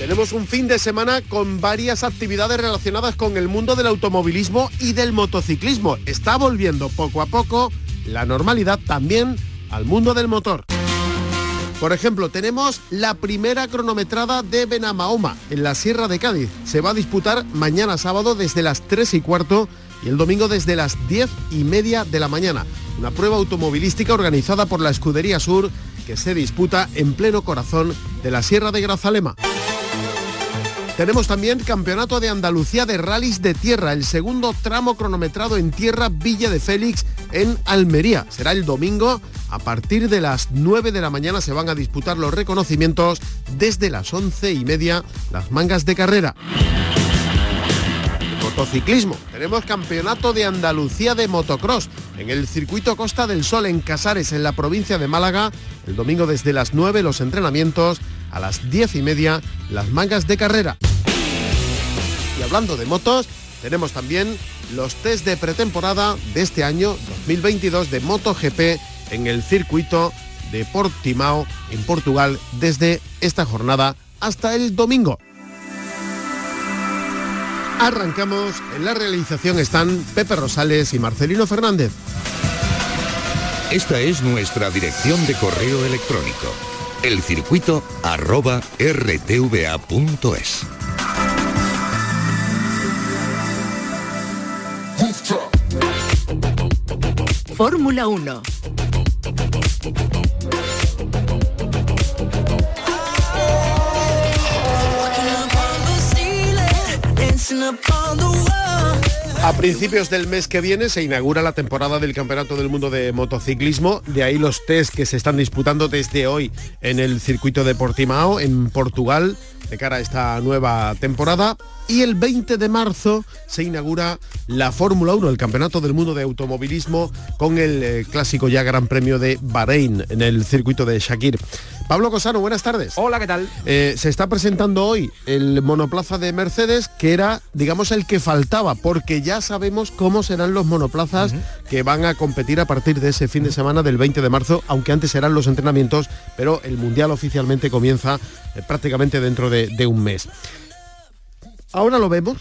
Tenemos un fin de semana con varias actividades relacionadas con el mundo del automovilismo y del motociclismo. Está volviendo poco a poco la normalidad también al mundo del motor. Por ejemplo, tenemos la primera cronometrada de Benamahoma en la Sierra de Cádiz. Se va a disputar mañana sábado desde las 3 y cuarto y el domingo desde las 10 y media de la mañana. Una prueba automovilística organizada por la Escudería Sur que se disputa en pleno corazón de la Sierra de Grazalema. Tenemos también Campeonato de Andalucía de Rallys de Tierra, el segundo tramo cronometrado en tierra Villa de Félix en Almería. Será el domingo. A partir de las 9 de la mañana se van a disputar los reconocimientos desde las 11 y media las mangas de carrera. Motociclismo. Tenemos Campeonato de Andalucía de Motocross en el circuito Costa del Sol en Casares, en la provincia de Málaga. El domingo desde las 9 los entrenamientos, a las 10 y media las mangas de carrera. Y hablando de motos, tenemos también los test de pretemporada de este año 2022 de MotoGP en el circuito de Portimao en Portugal desde esta jornada hasta el domingo. Arrancamos, en la realización están Pepe Rosales y Marcelino Fernández. Esta es nuestra dirección de correo electrónico, elcircuito arroba rtva.es. Fórmula 1. A principios del mes que viene se inaugura la temporada del Campeonato del Mundo de Motociclismo, de ahí los test que se están disputando desde hoy en el circuito de Portimao, en Portugal, de cara a esta nueva temporada. Y el 20 de marzo se inaugura la Fórmula 1, el Campeonato del Mundo de Automovilismo, con el eh, clásico ya Gran Premio de Bahrein en el circuito de Shakir. Pablo Cosano, buenas tardes. Hola, ¿qué tal? Eh, se está presentando hoy el monoplaza de Mercedes, que era, digamos, el que faltaba, porque ya sabemos cómo serán los monoplazas que van a competir a partir de ese fin de semana del 20 de marzo, aunque antes serán los entrenamientos, pero el Mundial oficialmente comienza eh, prácticamente dentro de, de un mes. Ahora lo vemos,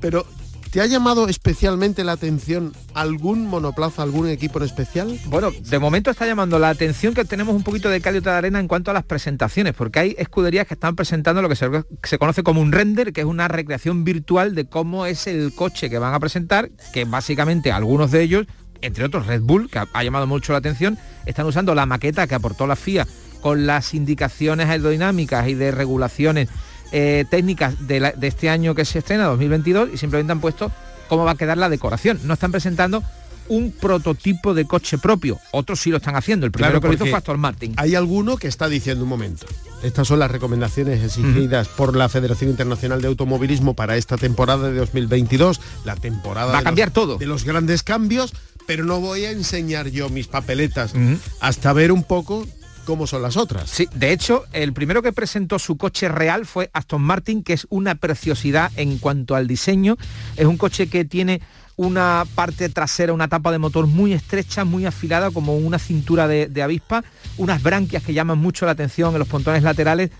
pero ¿Te ha llamado especialmente la atención algún monoplaza, algún equipo en especial? Bueno, de momento está llamando la atención que tenemos un poquito de cal de arena en cuanto a las presentaciones, porque hay escuderías que están presentando lo que se, se, conoce como un render, que es una recreación virtual de cómo es el coche que van a presentar, que básicamente algunos de ellos, entre otros Red Bull, que ha llamado mucho la atención, están usando la maqueta que aportó la FIA con las indicaciones aerodinámicas y de regulaciones eh, técnicas de, la, de, este año que se estrena, 2022, y simplemente han puesto cómo va a quedar la decoración. No están presentando un prototipo de coche propio. Otros sí lo están haciendo. El primero claro, que lo hizo fue Aston Martin. Hay alguno que está diciendo un momento. Estas son las recomendaciones exigidas por la Federación Internacional de Automovilismo para esta temporada de 2022. La temporada va a cambiar los, todo. De los grandes cambios, pero no voy a enseñar yo mis papeletas hasta ver un poco cómo son las otras. Sí, de hecho, el primero que presentó su coche real fue Aston Martin, que es una preciosidad en cuanto al diseño. Es un coche que tiene una parte trasera, una tapa de motor muy estrecha, muy afilada, como una cintura de, de avispa, unas branquias que llaman mucho la atención en los pontones laterales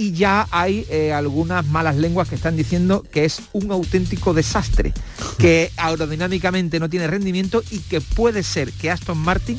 y ya hay eh, algunas malas lenguas que están diciendo que es un auténtico desastre, que aerodinámicamente no tiene rendimiento y que puede ser que Aston Martin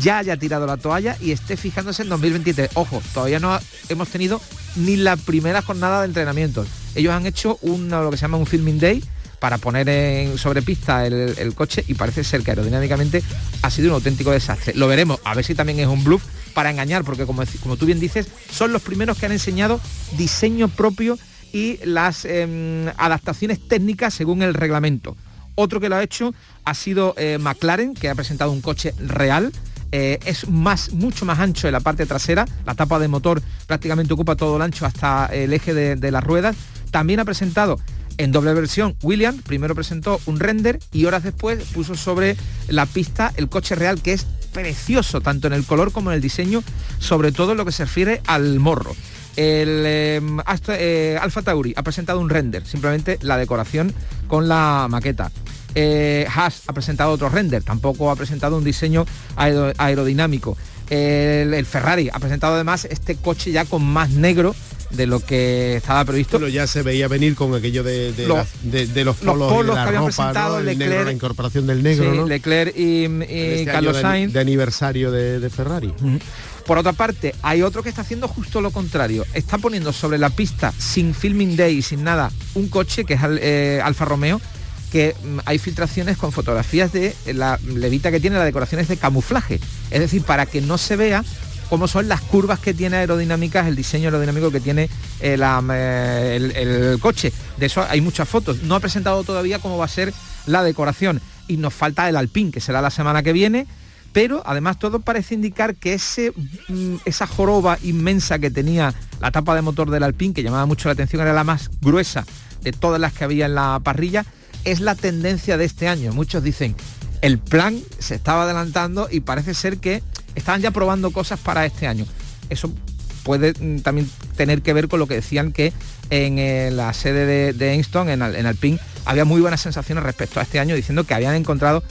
ya haya tirado la toalla y esté fijándose en 2023. Ojo, todavía no hemos tenido ni la primera jornada de entrenamiento. Ellos han hecho una, lo que se llama un filming day para poner en, sobre pista el, coche y parece ser que aerodinámicamente ha sido un auténtico desastre. Lo veremos, a ver si también es un bluff para engañar, porque como, como tú bien dices, son los primeros que han enseñado diseño propio y las eh, adaptaciones técnicas según el reglamento. Otro que lo ha hecho ha sido eh, McLaren, que ha presentado un coche real, eh, es más, mucho más ancho en la parte trasera, la tapa de motor prácticamente ocupa todo el ancho hasta el eje de, las ruedas. También ha presentado en doble versión William, primero presentó un render y horas después puso sobre la pista el coche real que es precioso, tanto en el color como en el diseño, sobre todo en lo que se refiere al morro. El em, eh, Alfa Tauri ha presentado un render, simplemente la decoración con la maqueta. Eh, Haas ha presentado otro render, tampoco ha presentado un diseño aerodinámico. El, Ferrari ha presentado además este coche ya con más negro de lo que estaba previsto. Pero ya se veía venir con aquello de, los, polos, que habían presentado, la incorporación del negro. Leclerc y, este Carlos Sainz. De, aniversario de, Ferrari. Por otra parte, hay otro que está haciendo justo lo contrario. Está poniendo sobre la pista, sin filming day y sin nada, un coche que es eh, Alfa Romeo, que mm, hay filtraciones con fotografías de la levita que tiene, la decoración es de camuflaje. Es decir, para que no se vea cómo son las curvas que tiene aerodinámicas, el diseño aerodinámico que tiene eh, eh, el, coche. De eso hay muchas fotos. No ha presentado todavía cómo va a ser la decoración. Y nos falta el Alpine, que será la semana que viene. Pero además todo parece indicar que ese, mm, esa joroba inmensa que tenía la tapa de motor del Alpine, que llamaba mucho la atención, era la más gruesa de todas las que había en la parrilla, es la tendencia de este año. Muchos dicen, el plan se estaba adelantando y parece ser que estaban ya probando cosas para este año. Eso puede mm, también tener que ver con lo que decían que en eh, la sede de, de en, en Alpine, había muy buenas sensaciones respecto a este año, diciendo que habían encontrado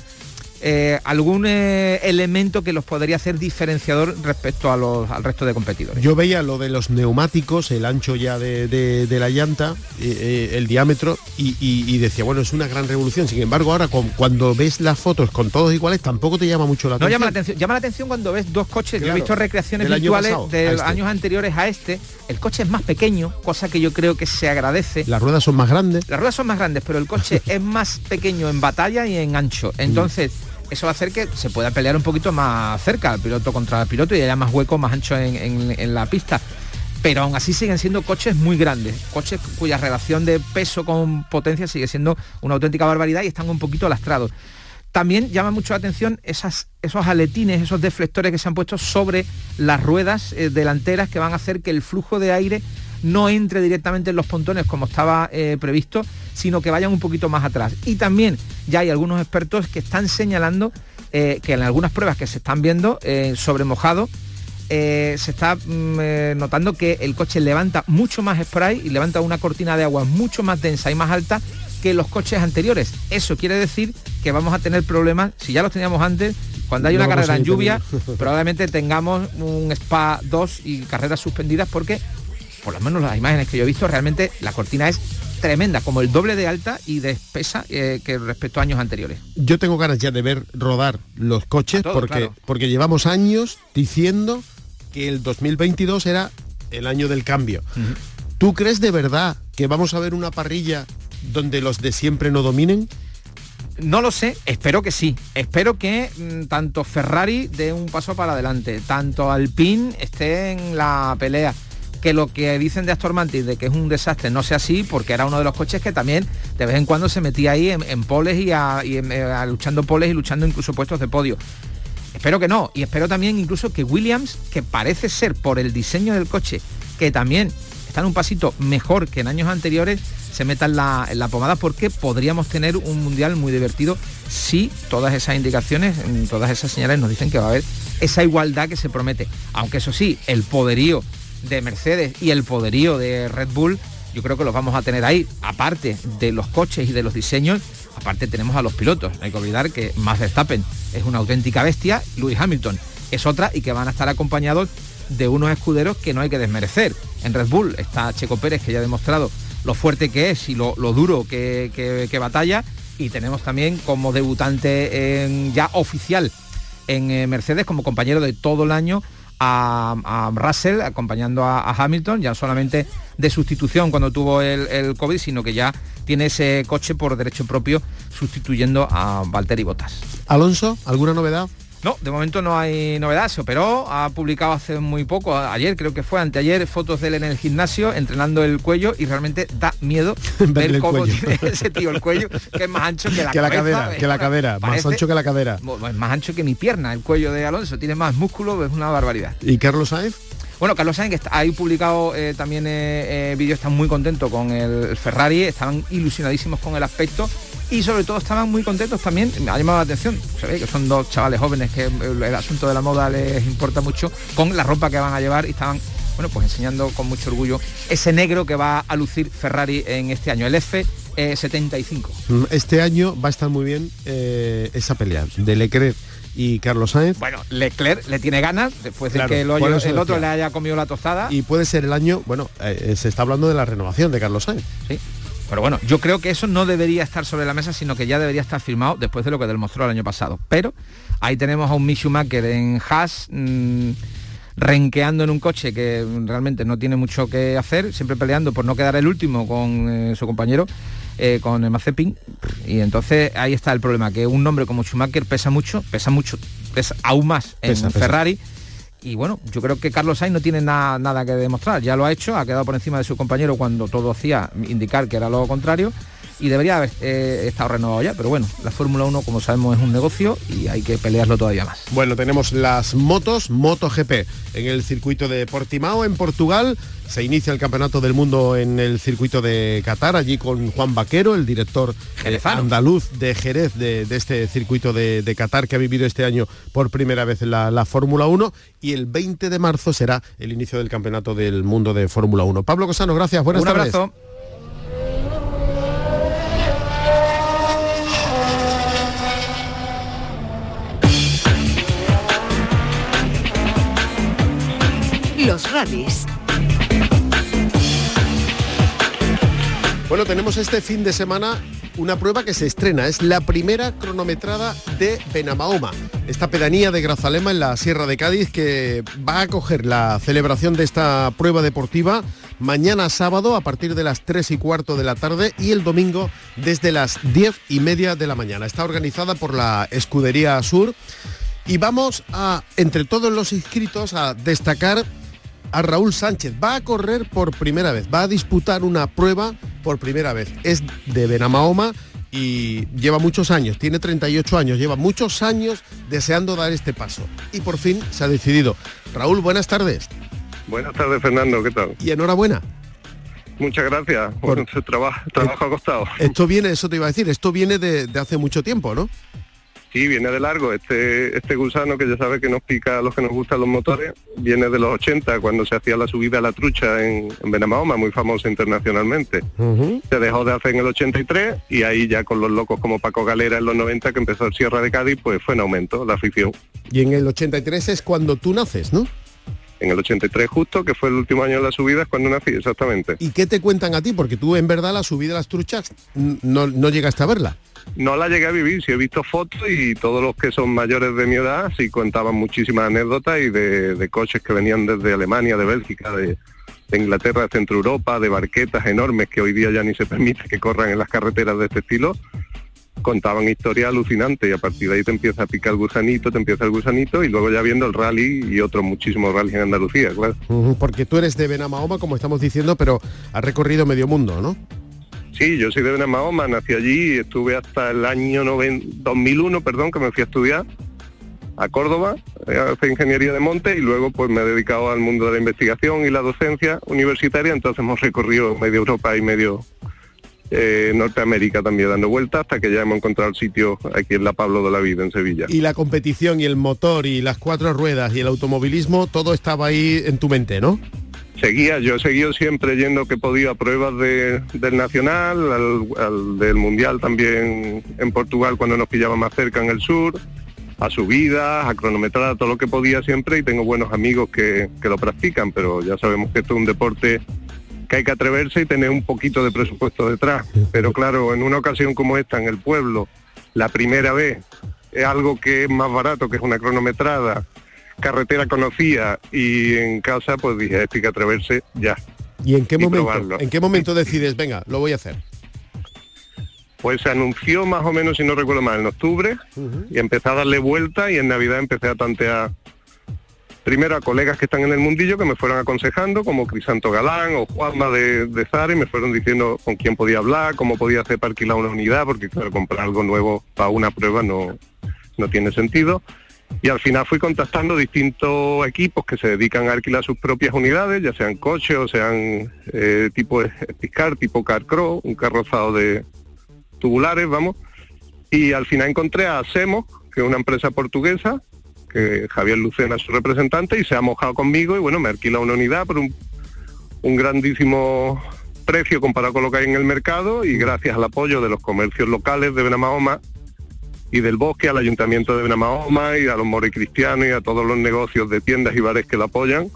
eh, algún eh, elemento que los podría hacer diferenciador respecto a los, al resto de competidores. Yo veía lo de los neumáticos, el ancho ya de, la llanta, eh, el diámetro, y, decía, bueno, es una gran revolución. Sin embargo, ahora cuando ves las fotos con todos iguales, tampoco te llama mucho la atención. No llama la atención, llama la atención cuando ves dos coches, yo he visto recreaciones virtuales de este. años anteriores a este, el coche es más pequeño, cosa que yo creo que se agradece. Las ruedas son más grandes. Las ruedas son más grandes, pero el coche es más pequeño en batalla y en ancho. Entonces, eso va a hacer que se pueda pelear un poquito más cerca el piloto contra el piloto y haya más hueco, más ancho en, la pista. Pero aún así siguen siendo coches muy grandes, coches cuya relación de peso con potencia sigue siendo una auténtica barbaridad y están un poquito lastrados. También llama mucho la atención esas, esos aletines, esos deflectores que se han puesto sobre las ruedas eh, delanteras que van a hacer que el flujo de aire no entre directamente en los pontones como estaba eh, previsto, sino que vayan un poquito más atrás. Y también ya hay algunos expertos que están señalando eh, que en algunas pruebas que se están viendo eh, sobre mojado, se está mm, notando que el coche levanta mucho más spray y levanta una cortina de agua mucho más densa y más alta que los coches anteriores. Eso quiere decir que vamos a tener problemas, si ya los teníamos antes, cuando hay una carrera en lluvia, probablemente tengamos un SPA 2 y carreras suspendidas porque por lo menos las imágenes que yo he visto, realmente la cortina es tremenda, como el doble de alta y de espesa eh, que respecto a años anteriores. Yo tengo ganas ya de ver rodar los coches porque, porque llevamos años diciendo que el 2022 era el año del cambio. ¿Tú crees de verdad que vamos a ver una parrilla donde los de siempre no dominen? No lo sé, espero que sí. Espero que mm, tanto Ferrari dé un paso para adelante, tanto Alpine esté en la pelea que lo que dicen de Astor Mantis de que es un desastre no sea así, porque era uno de los coches que también de vez en cuando se metía ahí en, poles y, a, eh, luchando poles y luchando incluso puestos de podio. Espero que no, y espero también incluso que Williams, que parece ser por el diseño del coche, que también está en un pasito mejor que en años anteriores, se meta en la, en la pomada porque podríamos tener un mundial muy divertido si todas esas indicaciones, todas esas señales nos dicen que va a haber esa igualdad que se promete. Aunque eso sí, el poderío de Mercedes y el poderío de Red Bull, yo creo que los vamos a tener ahí, aparte de los coches y de los diseños, aparte tenemos a los pilotos. No hay que olvidar que Max Verstappen es una auténtica bestia, Lewis Hamilton es otra y que van a estar acompañados de unos escuderos que no hay que desmerecer. En Red Bull está Checo Pérez, que ya ha demostrado lo fuerte que es y lo, duro que, batalla. Y tenemos también como debutante ya oficial en eh, Mercedes, como compañero de todo el año, a, Russell acompañando a, Hamilton, ya solamente de sustitución cuando tuvo el, COVID, sino que ya tiene ese coche por derecho propio sustituyendo a Valtteri Bottas. Alonso, ¿alguna novedad? No, de momento no hay novedad. Operó, ha publicado hace muy poco, ayer creo que fue, anteayer, fotos de él en el gimnasio entrenando el cuello y realmente da miedo ver cómo tiene ese tío el cuello, que es más ancho que la, que la cadera. Que la cadera, más ancho que la cadera. Más ancho que mi pierna, el cuello de Alonso, tiene más músculo, es una barbaridad. ¿Y Carlos Sainz? Bueno, Carlos Sainz, que ahí publicado eh, también eh, eh, vídeos, están muy contentos con el Ferrari, estaban ilusionadísimos con el aspecto y sobre todo estaban muy contentos también, me ha llamado la atención, se ve que son dos chavales jóvenes que el, asunto de la moda les importa mucho, con la ropa que van a llevar y estaban bueno, pues enseñando con mucho orgullo ese negro que va a lucir Ferrari en este año, el F75. Mm, este año va a estar muy bien esa pelea de Leclerc y Carlos Sainz. Bueno, Leclerc le tiene ganas después de que el, otro le haya comido la tostada. Y puede ser el año, bueno, eh, se está hablando de la renovación de Carlos Sainz. Sí. Pero bueno, yo creo que eso no debería estar sobre la mesa, sino que ya debería estar firmado después de lo que demostró el año pasado. Pero ahí tenemos a un Mick Schumacher en Haas, mm, renqueando en un coche que realmente no tiene mucho que hacer, siempre peleando por no quedar el último con eh, su compañero eh, con el Mazepin. Y entonces ahí está el problema, que un nombre como Schumacher pesa mucho, pesa mucho, pesa aún más en Ferrari. Y bueno, yo creo que Carlos Sainz no tiene nada que demostrar, ya lo ha hecho, ha quedado por encima de su compañero cuando todo hacía indicar que era lo contrario y debería haber eh, estado renovado ya, pero bueno, la Fórmula 1 como sabemos es un negocio y hay que pelearlo todavía más. Bueno, tenemos las motos, MotoGP en el circuito de Portimao en Portugal. Se inicia el Campeonato del Mundo en el circuito de Qatar, allí con Juan Vaquero, el director eh, andaluz de Jerez de, este circuito de, Qatar que ha vivido este año por primera vez la, la Fórmula 1 y el 20 de marzo será el inicio del Campeonato del Mundo de Fórmula 1. Pablo Cosano, gracias, buenas Un Abrazo. Los. Bueno, tenemos este fin de semana una prueba que se estrena. Es la primera cronometrada de Benamahoma, esta pedanía de Grazalema en la Sierra de Cádiz que va a acoger la celebración de esta prueba deportiva mañana sábado a partir de las 3 y cuarto de la tarde y el domingo desde las 10 y media de la mañana. Está organizada por la Escudería Sur y vamos a, entre todos los inscritos, a destacar a Raúl Sánchez. Va a correr por primera vez, va a disputar una prueba por primera vez. Es de Benamahoma y lleva muchos años, tiene 38 años, lleva muchos años deseando dar este paso. Y por fin se ha decidido. Raúl, buenas tardes. Buenas tardes, Fernando, ¿qué tal? Y enhorabuena. Muchas gracias por su trabajo, trabajo acostado. Esto viene, eso te iba a decir, esto viene de, de hace mucho tiempo, ¿no? Sí, viene de largo. Este, este gusano que ya sabe que nos pica a los que nos gustan los motores, viene de los 80, cuando se hacía la subida a la trucha en, en Benamahoma, muy famosa internacionalmente. Se dejó de hacer en el 83 y ahí ya con los locos como Paco Galera en los 90, que empezó el Sierra de Cádiz, pues fue en aumento la afición. Y en el 83 es cuando tú naces, ¿no? En el 83 justo, que fue el último año de la subida, es cuando nací, exactamente. ¿Y qué te cuentan a ti? Porque tú en verdad la subida de las truchas no, no llegaste a verla. No la llegué a vivir, sí he visto fotos y todos los que son mayores de mi edad sí contaban muchísimas anécdotas y de, coches que venían desde Alemania, de Bélgica, de, Inglaterra, de Centro Europa, de barquetas enormes que hoy día ya ni se permite que corran en las carreteras de este estilo contaban historias alucinantes y a partir de ahí te empieza a picar el gusanito, te empieza el gusanito y luego ya viendo el rally y otros muchísimos rallies en Andalucía, claro. Porque tú eres de Benamahoma, como estamos diciendo, pero has recorrido medio mundo, ¿no? Sí, yo soy de Benamahoma, nací allí, estuve hasta el año 2001, perdón, que me fui a estudiar a Córdoba, eh, a hacer ingeniería de monte y luego pues me he dedicado al mundo de la investigación y la docencia universitaria, entonces hemos recorrido medio Europa y medio eh, Norteamérica también dando vueltas hasta que ya hemos encontrado el sitio aquí en la Pablo de la Vida, en Sevilla. Y la competición y el motor y las cuatro ruedas y el automovilismo, todo estaba ahí en tu mente, ¿no? seguía, yo he seguido siempre yendo que podía a pruebas del Nacional, al, del Mundial también en Portugal cuando nos pillaba más cerca en el sur, a subidas, a cronometrar, todo lo que podía siempre y tengo buenos amigos que, que lo practican, pero ya sabemos que esto es un deporte que hay que atreverse y tener un poquito de presupuesto detrás. Pero claro, en una ocasión como esta, en el pueblo, la primera vez, es algo que es más barato, que es una cronometrada, carretera conocía y en casa pues dije, esto hay que atreverse ya. ¿Y en qué momento? ¿En qué momento decides, venga, lo voy a hacer? Pues se anunció más o menos, si no recuerdo mal, en octubre y empecé a darle vuelta y en Navidad empecé a tantear primero a colegas que están en el mundillo que me fueron aconsejando, como Crisanto Galán o Juanma de, de Zara, y me fueron diciendo con quién podía hablar, cómo podía hacer para alquilar una unidad, porque claro, comprar algo nuevo para una prueba no, no tiene sentido. Y al final fui contactando distintos equipos que se dedican a alquilar sus propias unidades, ya sean coches o sean eh, tipo Piscar, tipo Carcro, un carrozado de tubulares, vamos. Y al final encontré a Semo, que es una empresa portuguesa, Javier Lucena es su representante, y se ha mojado conmigo y bueno, me alquila una unidad por un, grandísimo precio comparado con lo que hay en el mercado y gracias al apoyo de los comercios locales de Benamahoma y del bosque al ayuntamiento de Benamahoma y a los moros cristianos y a todos los negocios de tiendas y bares que la apoyan.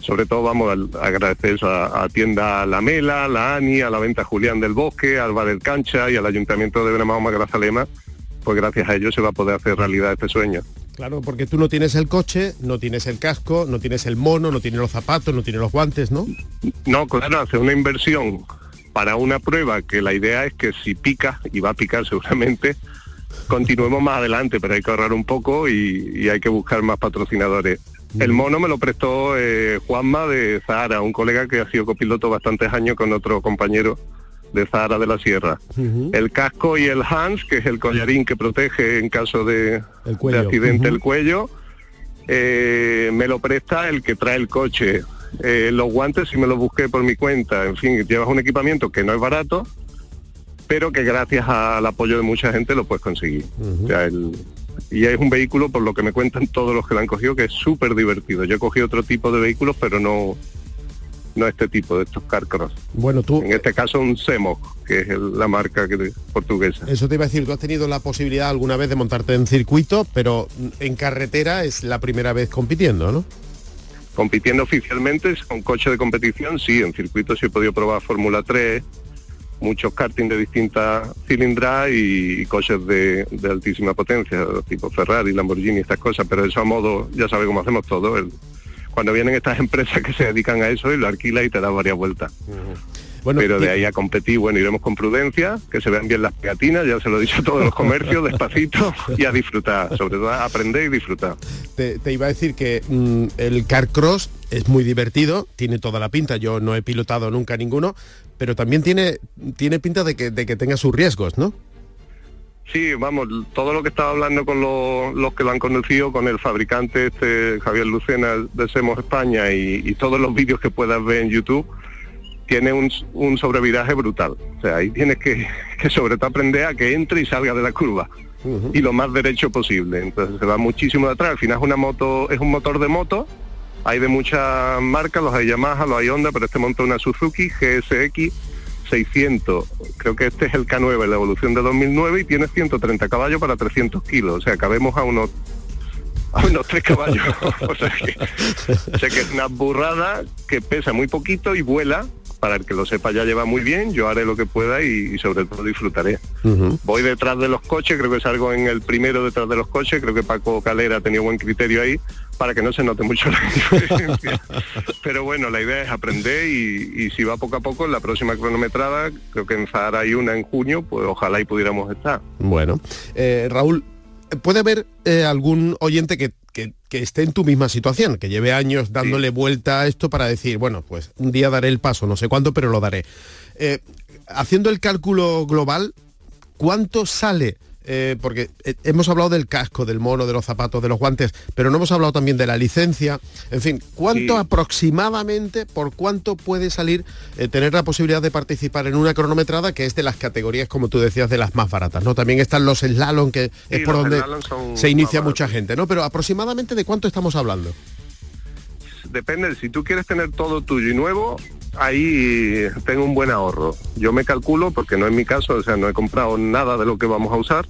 Sobre todo vamos a, agradecer a, tienda La Mela, La Ani, a la venta Julián del Bosque, al Bar del Cancha y al ayuntamiento de Benamahoma Grazalema, pues gracias a ellos se va a poder hacer realidad este sueño. Claro, porque tú no tienes el coche, no tienes el casco, no tienes el mono, no tienes los zapatos, no tienes los guantes, ¿no? No, claro, hacer una inversión para una prueba que la idea es que si pica, y va a picar seguramente, continuemos más adelante, pero hay que ahorrar un poco y, y hay que buscar más patrocinadores. El mono me lo prestó eh, Juanma de Zahara, un colega que ha sido copiloto bastantes años con otro compañero de Zahara de la Sierra. Uh -huh. El casco y el Hans, que es el collarín que protege en caso de, de accidente uh -huh. el cuello, eh, me lo presta el que trae el coche. Eh, los guantes si me los busqué por mi cuenta. En fin, llevas un equipamiento que no es barato, pero que gracias al apoyo de mucha gente lo puedes conseguir. Uh -huh. o sea, el, y es un vehículo, por lo que me cuentan todos los que lo han cogido, que es súper divertido. Yo he cogido otro tipo de vehículos, pero no no este tipo de estos carcross. Bueno, tú... En este caso un Semo, que es la marca que, portuguesa. Eso te iba a decir, tú has tenido la posibilidad alguna vez de montarte en circuito, pero en carretera es la primera vez compitiendo, ¿no? Compitiendo oficialmente con coche de competición, sí, en circuito sí he podido probar Fórmula 3, muchos karting de distintas cilindradas y, coches de, de, altísima potencia, tipo Ferrari, Lamborghini, estas cosas, pero eso a modo, ya sabe cómo hacemos todo, el, cuando vienen estas empresas que se dedican a eso y lo alquila y te da varias vueltas. Uh -huh. Bueno, pero de ahí a competir, bueno, iremos con prudencia, que se vean bien las pegatinas, ya se lo he dicho a todos los comercios, despacito y a disfrutar, sobre todo a aprender y disfrutar. Te, te iba a decir que mmm, el Carcross es muy divertido, tiene toda la pinta, yo no he pilotado nunca ninguno, pero también tiene, tiene pinta de que, de que tenga sus riesgos, ¿no? Sí, vamos, todo lo que estaba hablando con los, los, que lo han conocido, con el fabricante este Javier Lucena de Semos España y, y todos los vídeos que puedas ver en YouTube, tiene un, un sobreviraje brutal. O sea, ahí tienes que, que sobre todo aprender a que entre y salga de la curva. Uh -huh. Y lo más derecho posible. Entonces se va muchísimo de atrás. Al final es una moto, es un motor de moto. Hay de muchas marcas, los hay Yamaha, los hay Honda, pero este monta una Suzuki GSX 600. Creo que este es el K9, la evolución de 2009 y tiene 130 caballos para 300 kilos. O sea, cabemos a unos a unos 3 caballos. o, sea que, o sea que es una burrada que pesa muy poquito y vuela para el que lo sepa ya lleva muy bien, yo haré lo que pueda y, y sobre todo disfrutaré. Uh -huh. Voy detrás de los coches, creo que salgo en el primero detrás de los coches, creo que Paco Calera ha tenido buen criterio ahí para que no se note mucho la diferencia. Pero bueno, la idea es aprender y, y, si va poco a poco, en la próxima cronometrada, creo que en Zahara hay una en junio, pues ojalá y pudiéramos estar. Bueno, eh, Raúl, ¿puede haber eh, algún oyente que que, que, esté en tu misma situación, que lleve años dándole sí. vuelta a esto para decir, bueno, pues un día daré el paso, no sé cuándo, pero lo daré. Eh, haciendo el cálculo global, ¿cuánto sale? Eh, porque eh, hemos hablado del casco, del mono, de los zapatos, de los guantes, pero no hemos hablado también de la licencia. En fin, ¿cuánto sí. aproximadamente, por cuánto puede salir eh, tener la posibilidad de participar en una cronometrada que es de las categorías, como tú decías, de las más baratas? ¿no? También están los slalom, que sí, es por donde se inicia mucha gente, ¿no? Pero aproximadamente de cuánto estamos hablando depende, si tú quieres tener todo tuyo y nuevo, ahí tengo un buen ahorro. Yo me calculo, porque no es mi caso, o sea, no he comprado nada de lo que vamos a usar,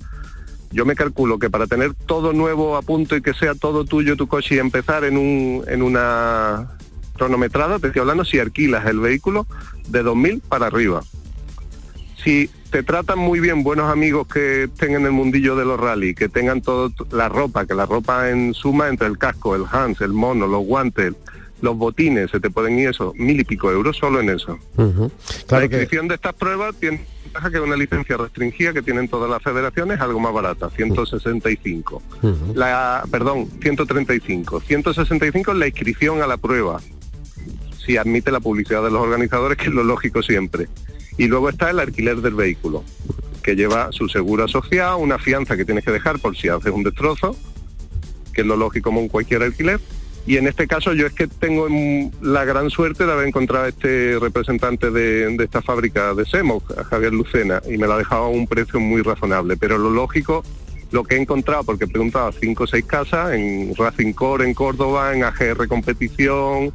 yo me calculo que para tener todo nuevo a punto y que sea todo tuyo tu coche y empezar en, un, en una cronometrada, te estoy hablando si alquilas el vehículo de 2.000 para arriba. Si te tratan muy bien buenos amigos que estén en el mundillo de los rally, que tengan toda la ropa, que la ropa en suma entre el casco, el Hans, el mono, los guantes, los botines se te pueden ir eso, mil y pico euros solo en eso. la inscripción de estas pruebas tiene ventaja que una licencia restringida que tienen todas las federaciones algo más barata, 165. La, perdón, 135. 165 es la inscripción a la prueba. Si admite la publicidad de los organizadores, que es lo lógico siempre. Y luego está el alquiler del vehículo, que lleva su seguro asociado, una fianza que tienes que dejar por si haces un destrozo, que es lo lógico como en cualquier alquiler. Y en este caso yo es que tengo la gran suerte de haber encontrado a este representante de, esta fábrica de Semo, a Javier Lucena, y me la ha dejado a un precio muy razonable. Pero lo lógico, lo que he encontrado, porque he preguntado a cinco o seis casas, en Racing Core en Córdoba, en AGR Competición,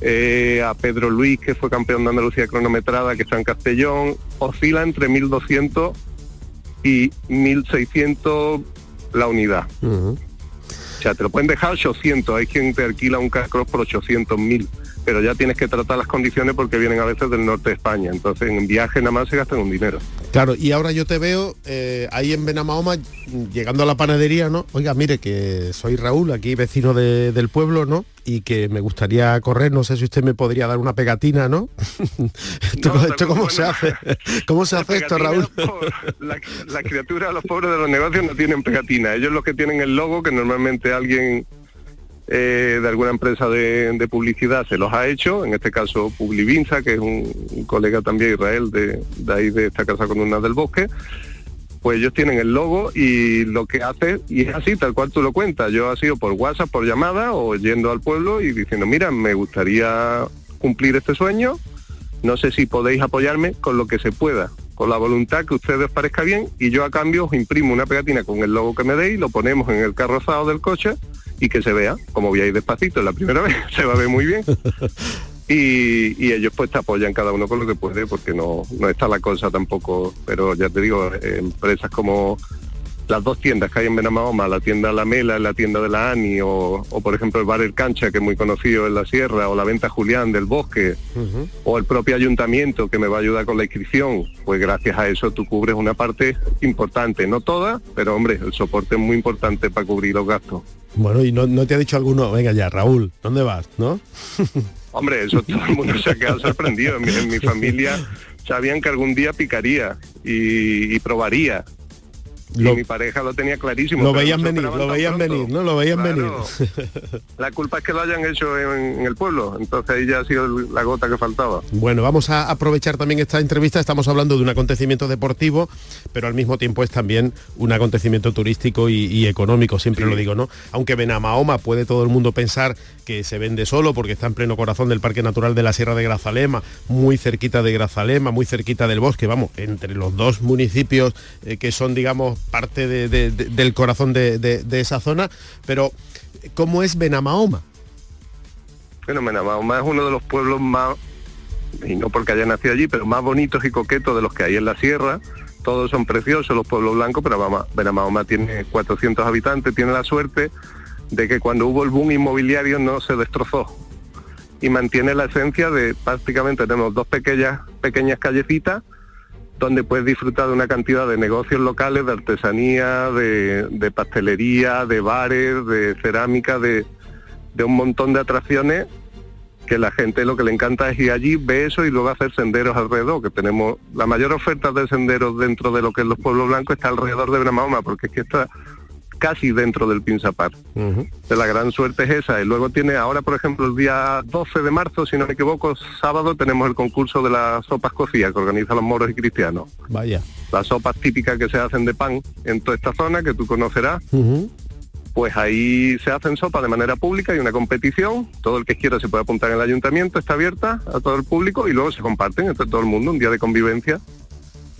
eh, a Pedro Luis, que fue campeón de Andalucía cronometrada, que está en Castellón, oscila entre 1.200 y 1.600 la unidad. O sea, te lo pueden dejar 800, hay quien te alquila un carcross por 800.000 pero ya tienes que tratar las condiciones porque vienen a veces del norte de España. Entonces en viaje nada más se gastan un dinero. Claro, y ahora yo te veo eh, ahí en Benamahoma llegando a la panadería, ¿no? Oiga, mire que soy Raúl, aquí vecino del pueblo, ¿no? Y que me gustaría correr, no sé si usted me podría dar una pegatina, ¿no? esto, cómo se hace? ¿Cómo se hace esto, Raúl? la, la criatura, los pobres de los negocios no tienen pegatina. Ellos los que tienen el logo, que normalmente alguien eh, de alguna empresa de, publicidad se los ha hecho, en este caso Publivinza, que es un, colega también Israel de, ahí de esta casa con una del bosque, pues ellos tienen el logo y lo que hace, y es así, tal cual tú lo cuentas, yo ha sido por WhatsApp, por llamada o yendo al pueblo y diciendo, mira, me gustaría cumplir este sueño, no sé si podéis apoyarme con lo que se pueda, con la voluntad que ustedes os parezca bien y yo a cambio os imprimo una pegatina con el logo que me deis, lo ponemos en el carrozado del coche y que se vea, como voy despacito la primera vez, se va a ver muy bien. Y, ellos pues te apoyan cada uno con lo que puede, porque no, no está la cosa tampoco, pero ya te digo, empresas como las dos tiendas que hay en Benamahoma, la tienda La Mela, la tienda de la ANI, o, por ejemplo el Bar El Cancha, que es muy conocido en la sierra, o la Venta Julián del Bosque, o el propio ayuntamiento que me va a ayudar con la inscripción, pues gracias a eso tú cubres una parte importante, no toda, pero hombre, el soporte es muy importante para cubrir los gastos. Bueno, y no, te ha dicho alguno, venga ya, Raúl, ¿dónde vas? ¿No? Hombre, eso todo el mundo se ha quedado sorprendido. En mi, familia sabían que algún día picaría y probaría mi pareja lo tenía clarísimo. Lo veían venir, lo veían venir, ¿no? Lo veían venir. La culpa es que lo hayan hecho en, el pueblo, entonces ahí ya ha sido la gota que faltaba. Bueno, vamos a aprovechar también esta entrevista, estamos hablando de un acontecimiento deportivo, pero al mismo tiempo es también un acontecimiento turístico y, económico, siempre lo digo, ¿no? Aunque Benamahoma puede todo el mundo pensar que se vende solo porque está en pleno corazón del Parque Natural de la Sierra de Grazalema, muy cerquita de Grazalema, muy cerquita del bosque, vamos, entre los dos municipios eh, que son, digamos, parte del corazón de, esa zona, pero ¿cómo es Benamahoma? Bueno, Benamahoma es uno de los pueblos más, y no porque haya nacido allí, pero más bonitos y coquetos de los que hay en la sierra. Todos son preciosos los pueblos blancos, pero Benamahoma tiene 400 habitantes, tiene la suerte de que cuando hubo el boom inmobiliario no se destrozó. Y mantiene la esencia de prácticamente tenemos dos pequeñas pequeñas callecitas donde puedes disfrutar de una cantidad de negocios locales, de artesanía, de, pastelería, de bares, de cerámica, de, un montón de atracciones que la gente lo que le encanta es ir allí, ve eso y luego hacer senderos alrededor, que tenemos la mayor oferta de senderos dentro de lo que es los pueblos blancos está alrededor de Benamahoma, porque es que está casi dentro del Pinzapar. De la gran suerte es esa. Y luego tiene ahora, por ejemplo, el día 12 de marzo, si no me equivoco, sábado, tenemos el concurso de las sopas cocidas que organizan los moros y cristianos. Vaya. Las sopas típicas que se hacen de pan en toda esta zona, que tú conocerás. Pues ahí se hacen sopas de manera pública y una competición. Todo el que quiera se puede apuntar en el ayuntamiento, está abierta a todo el público y luego se comparten entre todo el mundo, un día de convivencia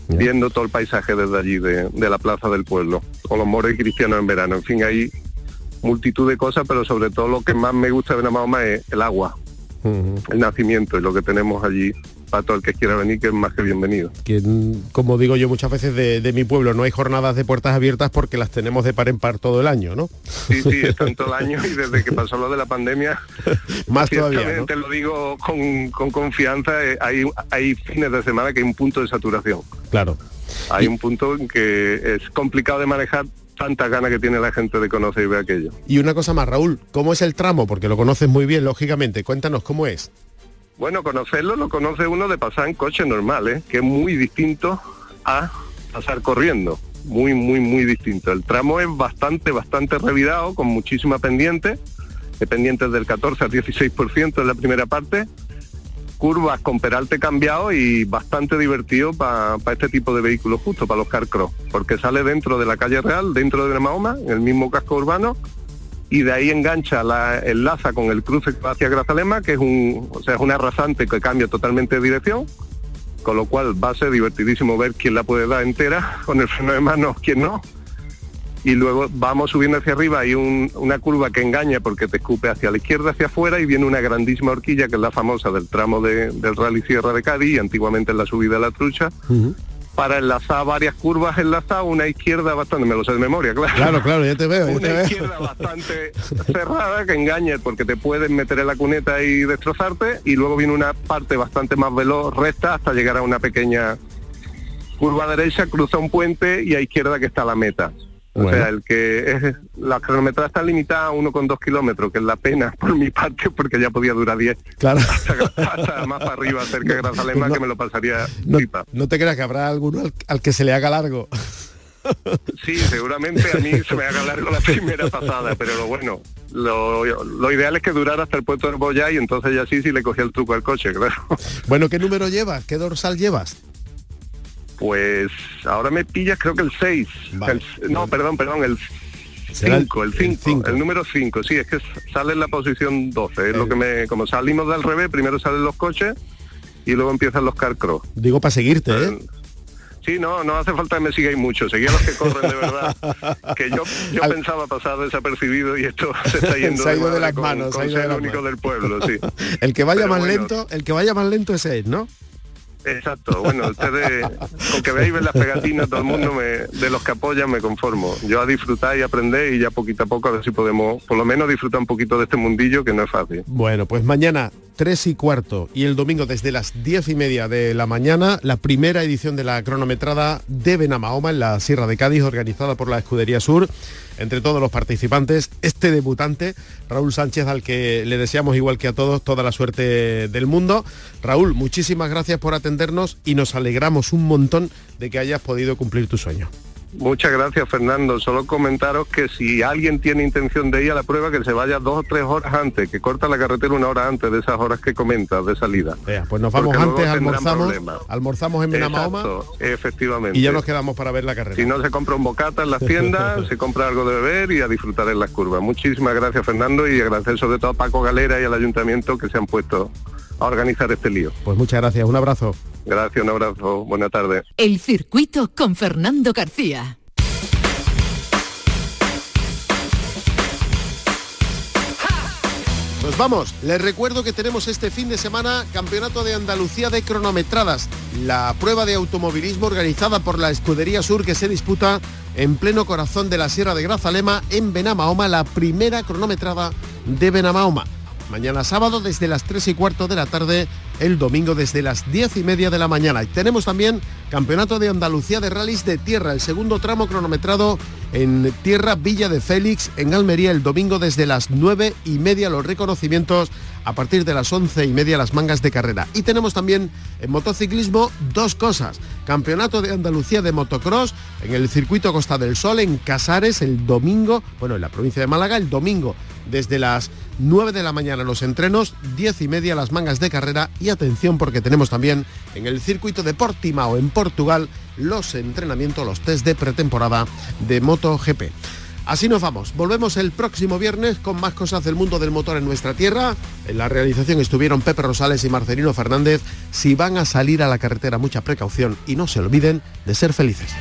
viendo todo el paisaje desde allí, de, la plaza del pueblo, con los moros y cristianos en verano. En fin, hay multitud de cosas, pero sobre todo lo que más me gusta de Benamahoma es el agua, el nacimiento y lo que tenemos allí para todo el que quiera venir, que es más que bienvenido. Que, como digo yo muchas veces de, mi pueblo, no hay jornadas de puertas abiertas porque las tenemos de par en par todo el año, ¿no? Sí, sí, están todo el año y desde que pasó lo de la pandemia, más todavía. Te lo digo con, confianza, eh, hay, hay fines de semana que hay un punto de saturación. Claro. Hay un punto en que es complicado de manejar tantas ganas que tiene la gente de conocer y ver aquello. Y una cosa más, Raúl, ¿cómo es el tramo? Porque lo conoces muy bien, lógicamente. Cuéntanos cómo es. Bueno, conocerlo lo conoce uno de pasar en coche normal, ¿eh? que es muy distinto a pasar corriendo. Muy, muy, muy distinto. El tramo es bastante, bastante revirado, con muchísima pendiente, de pendientes del 14 al 16% en la primera parte, curvas con peralte cambiado y bastante divertido para este tipo de vehículos justo, para los car cross, porque sale dentro de la calle real, dentro de Mahoma, en el mismo casco urbano, y de ahí engancha, la, enlaza con el cruce hacia Grazalema, que es un, o sea, es un arrasante que cambia totalmente de dirección, con lo cual va a ser divertidísimo ver quién la puede dar entera, con el freno de mano, quién no. Y luego vamos subiendo hacia arriba, hay una curva que engaña porque te escupe hacia la izquierda, hacia afuera, y viene una grandísima horquilla, que es la famosa del tramo del Rally Sierra de Cádiz, antiguamente en la subida de la trucha, para enlazar varias curvas enlazadas, una izquierda bastante, me lo sé de memoria, claro. Claro, claro, ya te veo. una izquierda bastante cerrada que engañe porque te pueden meter en la cuneta y destrozarte y luego viene una parte bastante más veloz, recta, hasta llegar a una pequeña curva derecha, cruza un puente y a izquierda que está la meta. O sea, el que es, la cronometrada está limitada a 1,2 kilómetros, que es la pena por mi parte, porque ya podía durar 10. Claro. Hasta, más para arriba, cerca de Grazalema, que me lo pasaría no, no, te creas que habrá alguno al, que se le haga largo. Sí, seguramente a mí se me haga largo la primera pasada, pero lo bueno, lo, ideal es que durara hasta el puerto de Boya y entonces ya sí, sí le cogía el truco al coche, claro. Bueno, ¿qué número llevas? ¿Qué dorsal llevas? Pues ahora me pillas creo que el 6. no, perdón, perdón, el 5, el 5, el, número 5, sí, es que sale en la posición 12, es lo que me, como salimos del revés, primero salen los coches y luego empiezan los car cross. Digo para seguirte, ¿eh? Sí, no, no hace falta que me sigáis mucho, seguía los que corren de verdad, que yo, yo pensaba pasar desapercibido y esto se está yendo se ha ido de, las manos, con, el único del pueblo, sí. el que vaya más lento, el que vaya más lento es él, ¿no? Exacto, bueno, ustedes, con que veáis las pegatinas, todo el mundo me, de los que apoyan me conformo. Yo a disfrutar y aprender y ya poquito a poco a ver si podemos, por lo menos disfrutar un poquito de este mundillo que no es fácil. Bueno, pues mañana tres y cuarto y el domingo desde las diez y media de la mañana, la primera edición de la cronometrada de Benamahoma en la Sierra de Cádiz, organizada por la Escudería Sur entre todos los participantes, este debutante, Raúl Sánchez, al que le deseamos igual que a todos toda la suerte del mundo. Raúl, muchísimas gracias por atendernos y nos alegramos un montón de que hayas podido cumplir tu sueño. Muchas gracias, Fernando. Solo comentaros que si alguien tiene intención de ir a la prueba, que se vaya dos o tres horas antes, que corta la carretera una hora antes de esas horas que comentas de salida. pues nos vamos antes, almorzamos, almorzamos en Benamahoma. efectivamente. Y ya nos quedamos para ver la carrera. Si no se compra un bocata en las tiendas, se compra algo de beber y a disfrutar en las curvas. Muchísimas gracias, Fernando, y agradecer sobre todo a Paco Galera y al ayuntamiento que se han puesto a organizar este lío. Pues muchas gracias, un abrazo. Gracias, un abrazo, buena tarde. El circuito con Fernando García. Pues vamos, les recuerdo que tenemos este fin de semana Campeonato de Andalucía de cronometradas, la prueba de automovilismo organizada por la Escudería Sur que se disputa en pleno corazón de la Sierra de Grazalema en Benamahoma, la primera cronometrada de Benamahoma mañana sábado desde las 3 y cuarto de la tarde, el domingo desde las 10 y media de la mañana. Y tenemos también Campeonato de Andalucía de Rallys de Tierra, el segundo tramo cronometrado en Tierra Villa de Félix, en Almería, el domingo desde las 9 y media los reconocimientos, a partir de las 11 y media las mangas de carrera. Y tenemos también en motociclismo dos cosas. Campeonato de Andalucía de motocross en el circuito Costa del Sol, en Casares, el domingo, bueno, en la provincia de Málaga, el domingo desde las 9 de la mañana los entrenos, 10 y media las mangas de carrera y atención porque tenemos también en el circuito de Portimao en Portugal los entrenamientos, los test de pretemporada de MotoGP. Así nos vamos. Volvemos el próximo viernes con más cosas del mundo del motor en nuestra tierra. En la realización estuvieron Pepe Rosales y Marcelino Fernández. Si van a salir a la carretera, mucha precaución y no se olviden de ser felices.